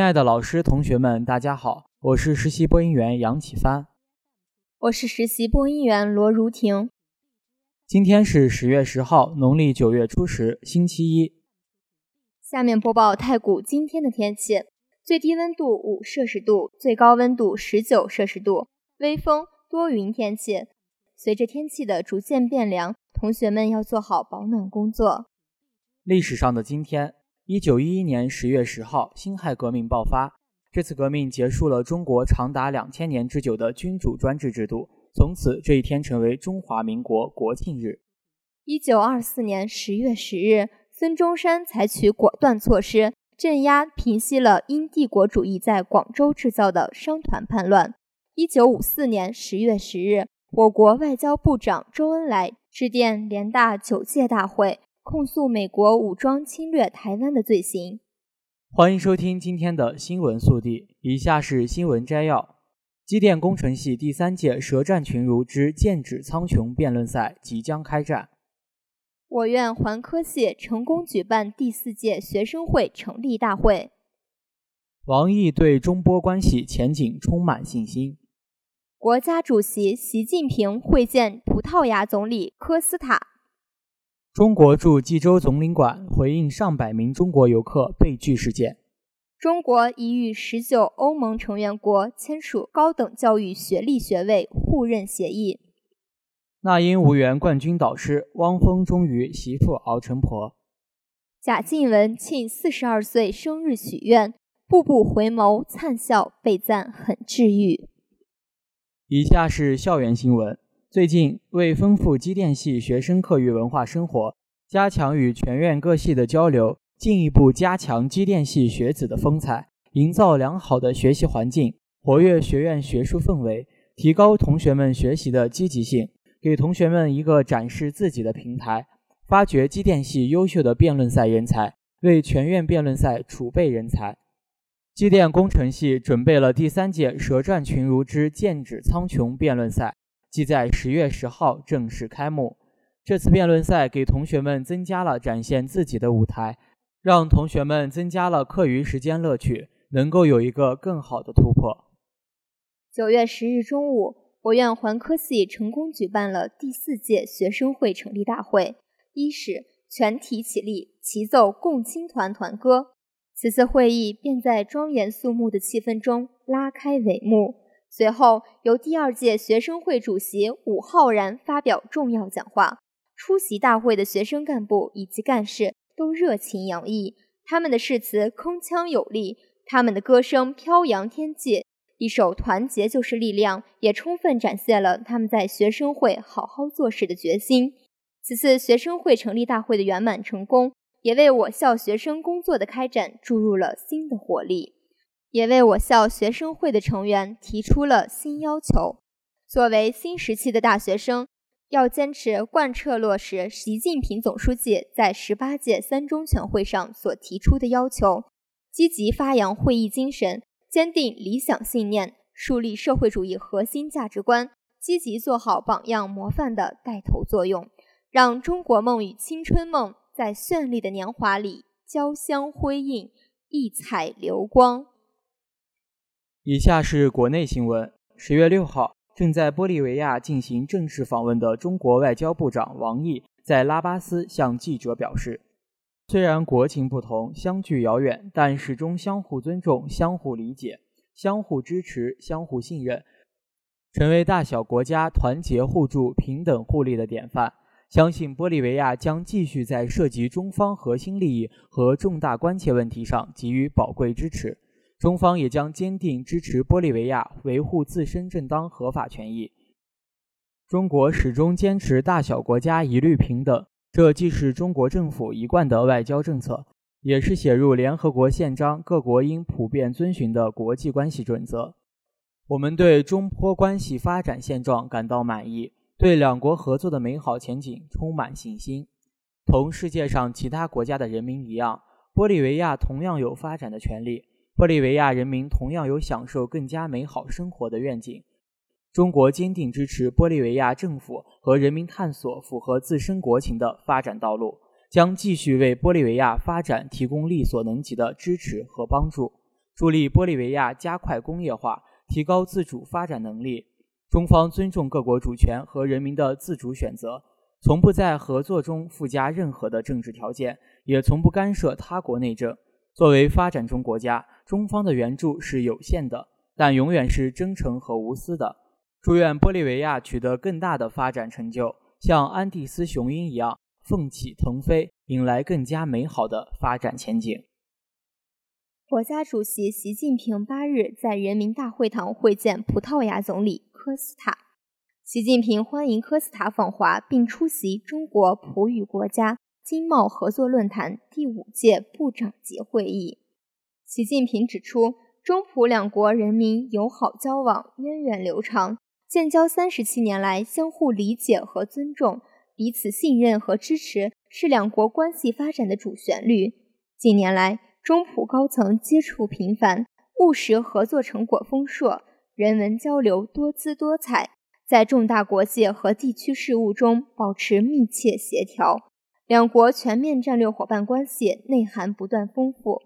亲爱的老师、同学们，大家好，我是实习播音员杨启帆，我是实习播音员罗如婷。今天是十月十号，农历九月初十，星期一。下面播报太谷今天的天气：最低温度五摄氏度，最高温度十九摄氏度，微风，多云天气。随着天气的逐渐变凉，同学们要做好保暖工作。历史上的今天。一九一一年十月十号，辛亥革命爆发。这次革命结束了中国长达两千年之久的君主专制制度，从此这一天成为中华民国国庆日。一九二四年十月十日，孙中山采取果断措施，镇压平息了因帝国主义在广州制造的商团叛乱。一九五四年十月十日，我国外交部长周恩来致电联大九届大会。控诉美国武装侵略台湾的罪行。欢迎收听今天的新闻速递，以下是新闻摘要：机电工程系第三届舌战群儒之剑指苍穹辩论赛即将开战。我院环科系成功举办第四届学生会成立大会。王毅对中波关系前景充满信心。国家主席习近平会见葡萄牙总理科斯塔。中国驻济州总领馆回应上百名中国游客被拒事件。中国已与十九欧盟成员国签署高等教育学历学位互认协议。那英无缘冠军导师，汪峰终于媳妇熬成婆。贾静雯庆四十二岁生日许愿，步步回眸灿笑，被赞很治愈。以下是校园新闻。最近，为丰富机电系学生课余文化生活，加强与全院各系的交流，进一步加强机电系学子的风采，营造良好的学习环境，活跃学院学术氛围，提高同学们学习的积极性，给同学们一个展示自己的平台，发掘机电系优秀的辩论赛人才，为全院辩论赛储备人才。机电工程系准备了第三届“舌战群儒之剑指苍穹”辩论赛。即在十月十号正式开幕。这次辩论赛给同学们增加了展现自己的舞台，让同学们增加了课余时间乐趣，能够有一个更好的突破。九月十日中午，我院环科系成功举办了第四届学生会成立大会，一是全体起立，齐奏共青团团歌。此次会议便在庄严肃穆的气氛中拉开帷幕。随后，由第二届学生会主席武浩然发表重要讲话。出席大会的学生干部以及干事都热情洋溢，他们的誓词铿锵有力，他们的歌声飘扬天际。一首《团结就是力量》也充分展现了他们在学生会好好做事的决心。此次学生会成立大会的圆满成功，也为我校学生工作的开展注入了新的活力。也为我校学生会的成员提出了新要求。作为新时期的大学生，要坚持贯彻落实习近平总书记在十八届三中全会上所提出的要求，积极发扬会议精神，坚定理想信念，树立社会主义核心价值观，积极做好榜样模范的带头作用，让中国梦与青春梦在绚丽的年华里交相辉映，异彩流光。以下是国内新闻。十月六号，正在玻利维亚进行正式访问的中国外交部长王毅在拉巴斯向记者表示：“虽然国情不同，相距遥远，但始终相互尊重、相互理解、相互支持、相互信任，成为大小国家团结互助、平等互利的典范。相信玻利维亚将继续在涉及中方核心利益和重大关切问题上给予宝贵支持。”中方也将坚定支持玻利维亚维护自身正当合法权益。中国始终坚持大小国家一律平等，这既是中国政府一贯的外交政策，也是写入联合国宪章各国应普遍遵循的国际关系准则。我们对中坡关系发展现状感到满意，对两国合作的美好前景充满信心。同世界上其他国家的人民一样，玻利维亚同样有发展的权利，玻利维亚人民同样有享受更加美好生活的愿景。中国坚定支持玻利维亚政府和人民探索符合自身国情的发展道路，将继续为玻利维亚发展提供力所能及的支持和帮助，助力玻利维亚加快工业化，提高自主发展能力。中方尊重各国主权和人民的自主选择，从不在合作中附加任何的政治条件，也从不干涉他国内政。作为发展中国家，中方的援助是有限的，但永远是真诚和无私的。祝愿玻利维亚取得更大的发展成就，像安第斯雄鹰一样奋起腾飞，迎来更加美好的发展前景。国家主席习近平八日在人民大会堂会见葡萄牙总理科斯塔。习近平欢迎科斯塔访华，并出席中国葡语国家经贸合作论坛第五届部长级会议。习近平指出，中葡两国人民友好交往源远流长。建交三十七年来，相互理解和尊重，彼此信任和支持是两国关系发展的主旋律。近年来，中葡高层接触频繁，务实合作成果丰硕，人文交流多姿多彩，在重大国际和地区事务中保持密切协调。两国全面战略伙伴关系内涵不断丰富。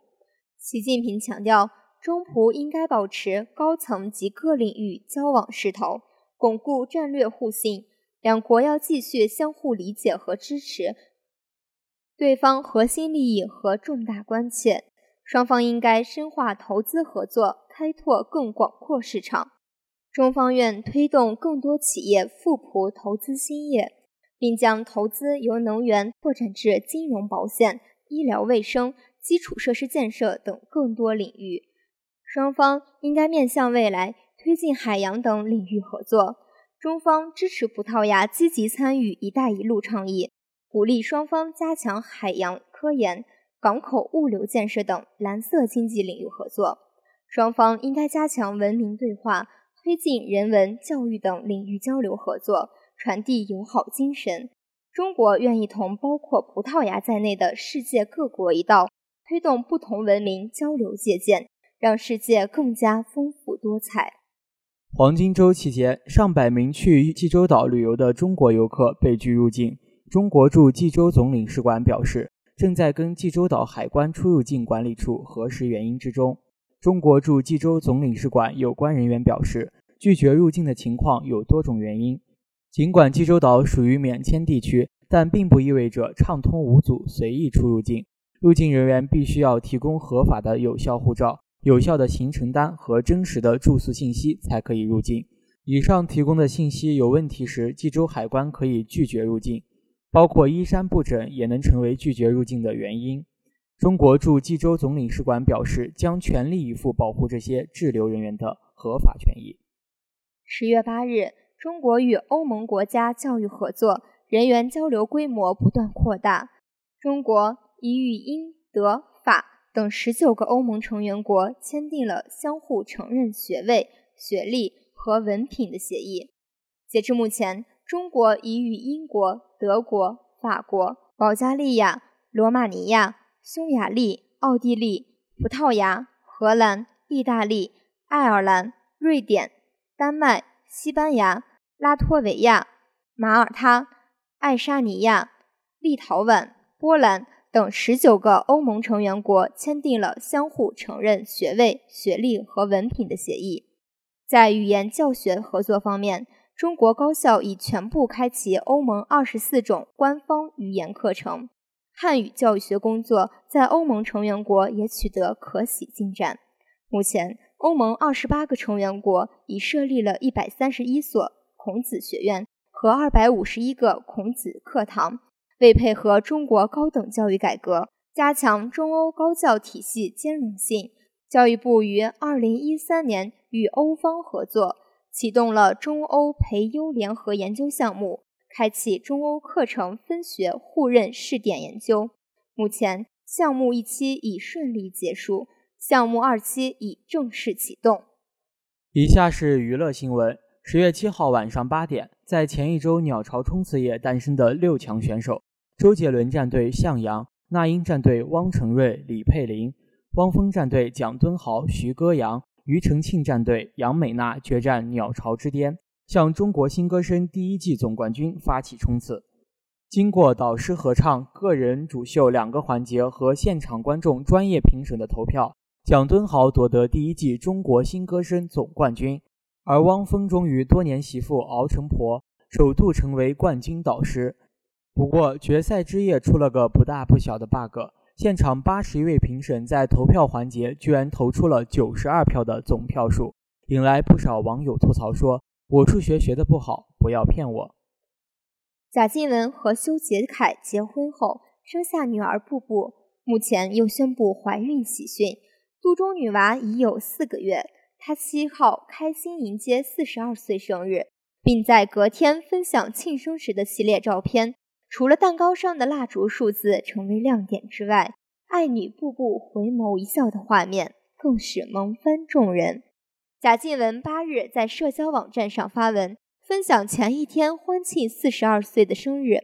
习近平强调，中葡应该保持高层及各领域交往势头。巩固战略互信，两国要继续相互理解和支持对方核心利益和重大关切。双方应该深化投资合作，开拓更广阔市场。中方愿推动更多企业赴葡投资兴业，并将投资由能源拓展至金融、保险、医疗卫生、基础设施建设等更多领域。双方应该面向未来。推进海洋等领域合作，中方支持葡萄牙积极参与“一带一路”倡议，鼓励双方加强海洋科研、港口物流建设等蓝色经济领域合作。双方应该加强文明对话，推进人文、教育等领域交流合作，传递友好精神。中国愿意同包括葡萄牙在内的世界各国一道，推动不同文明交流借鉴，让世界更加丰富多彩。黄金周期间，上百名去济州岛旅游的中国游客被拒入境。中国驻济州总领事馆表示，正在跟济州岛海关出入境管理处核实原因之中。中国驻济州总领事馆有关人员表示，拒绝入境的情况有多种原因。尽管济州岛属于免签地区，但并不意味着畅通无阻、随意出入境。入境人员必须要提供合法的有效护照。有效的行程单和真实的住宿信息才可以入境。以上提供的信息有问题时，济州海关可以拒绝入境，包括衣衫不整也能成为拒绝入境的原因。中国驻济州总领事馆表示，将全力以赴保护这些滞留人员的合法权益。十月八日，中国与欧盟国家教育合作人员交流规模不断扩大，中国已与英、德、法。等十九个欧盟成员国签订了相互承认学位、学历和文凭的协议。截至目前，中国已与英国、德国、法国、保加利亚、罗马尼亚、匈牙利、奥地利、葡萄牙、荷兰、意大利、爱尔兰、瑞典、丹麦、西班牙、拉脱维亚、马耳他、爱沙尼亚、立陶宛、波兰。等十九个欧盟成员国签订了相互承认学位、学历和文凭的协议。在语言教学合作方面，中国高校已全部开启欧盟二十四种官方语言课程。汉语教育学工作在欧盟成员国也取得可喜进展。目前，欧盟二十八个成员国已设立了一百三十一所孔子学院和二百五十一个孔子课堂。为配合中国高等教育改革，加强中欧高教体系兼容性，教育部于二零一三年与欧方合作，启动了中欧培优联合研究项目，开启中欧课程分学互认试点研究。目前，项目一期已顺利结束，项目二期已正式启动。以下是娱乐新闻：十月七号晚上八点，在前一周鸟巢冲刺夜诞生的六强选手——周杰伦战队向阳、那英战队汪晨瑞、李佩玲、汪峰战队蒋敦豪、徐歌阳、庾澄庆战队杨美娜决战鸟巢之巅，向中国新歌声第一季总冠军发起冲刺。经过导师合唱、个人主秀两个环节和现场观众专业评审的投票，蒋敦豪夺得第一季中国新歌声总冠军，而汪峰终于多年媳妇熬成婆，首度成为冠军导师。不过决赛之夜出了个不大不小的 bug，现场八十一位评审在投票环节居然投出了九十二票的总票数，引来不少网友吐槽说：“我数学学得不好，不要骗我。”贾静雯和修杰楷结婚后生下女儿布布，目前又宣布怀孕喜讯，肚中女娃已有四个月。他七号开心迎接四十二岁生日，并在隔天分享庆生时的系列照片。除了蛋糕上的蜡烛数字成为亮点之外，爱女步步回眸一笑的画面更是萌翻众人。贾静雯八日在社交网站上发文。分享前一天欢庆四十二岁的生日，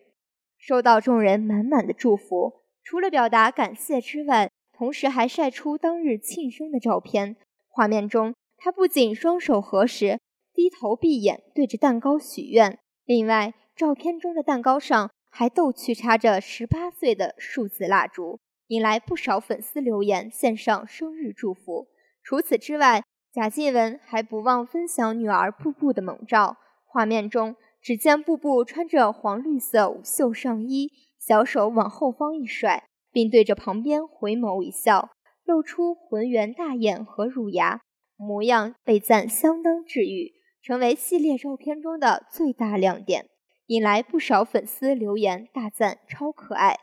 收到众人满满的祝福。除了表达感谢之外，同时还晒出当日庆生的照片。画面中，他不仅双手合十，低头闭眼对着蛋糕许愿。另外，照片中的蛋糕上还逗趣插着十八岁的数字蜡烛，引来不少粉丝留言献上生日祝福。除此之外，贾静雯还不忘分享女儿布布的猛照。画面中，只见布布穿着黄绿色无袖上衣，小手往后方一甩，并对着旁边回眸一笑，露出浑圆大眼和乳牙，模样被赞相当治愈，成为系列照片中的最大亮点，引来不少粉丝留言大赞超可爱。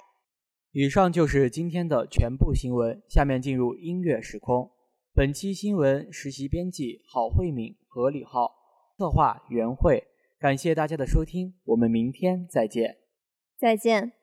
以上就是今天的全部新闻，下面进入音乐时空。本期新闻实习编辑郝慧敏和李浩。策划袁慧，感谢大家的收听，我们明天再见。再见。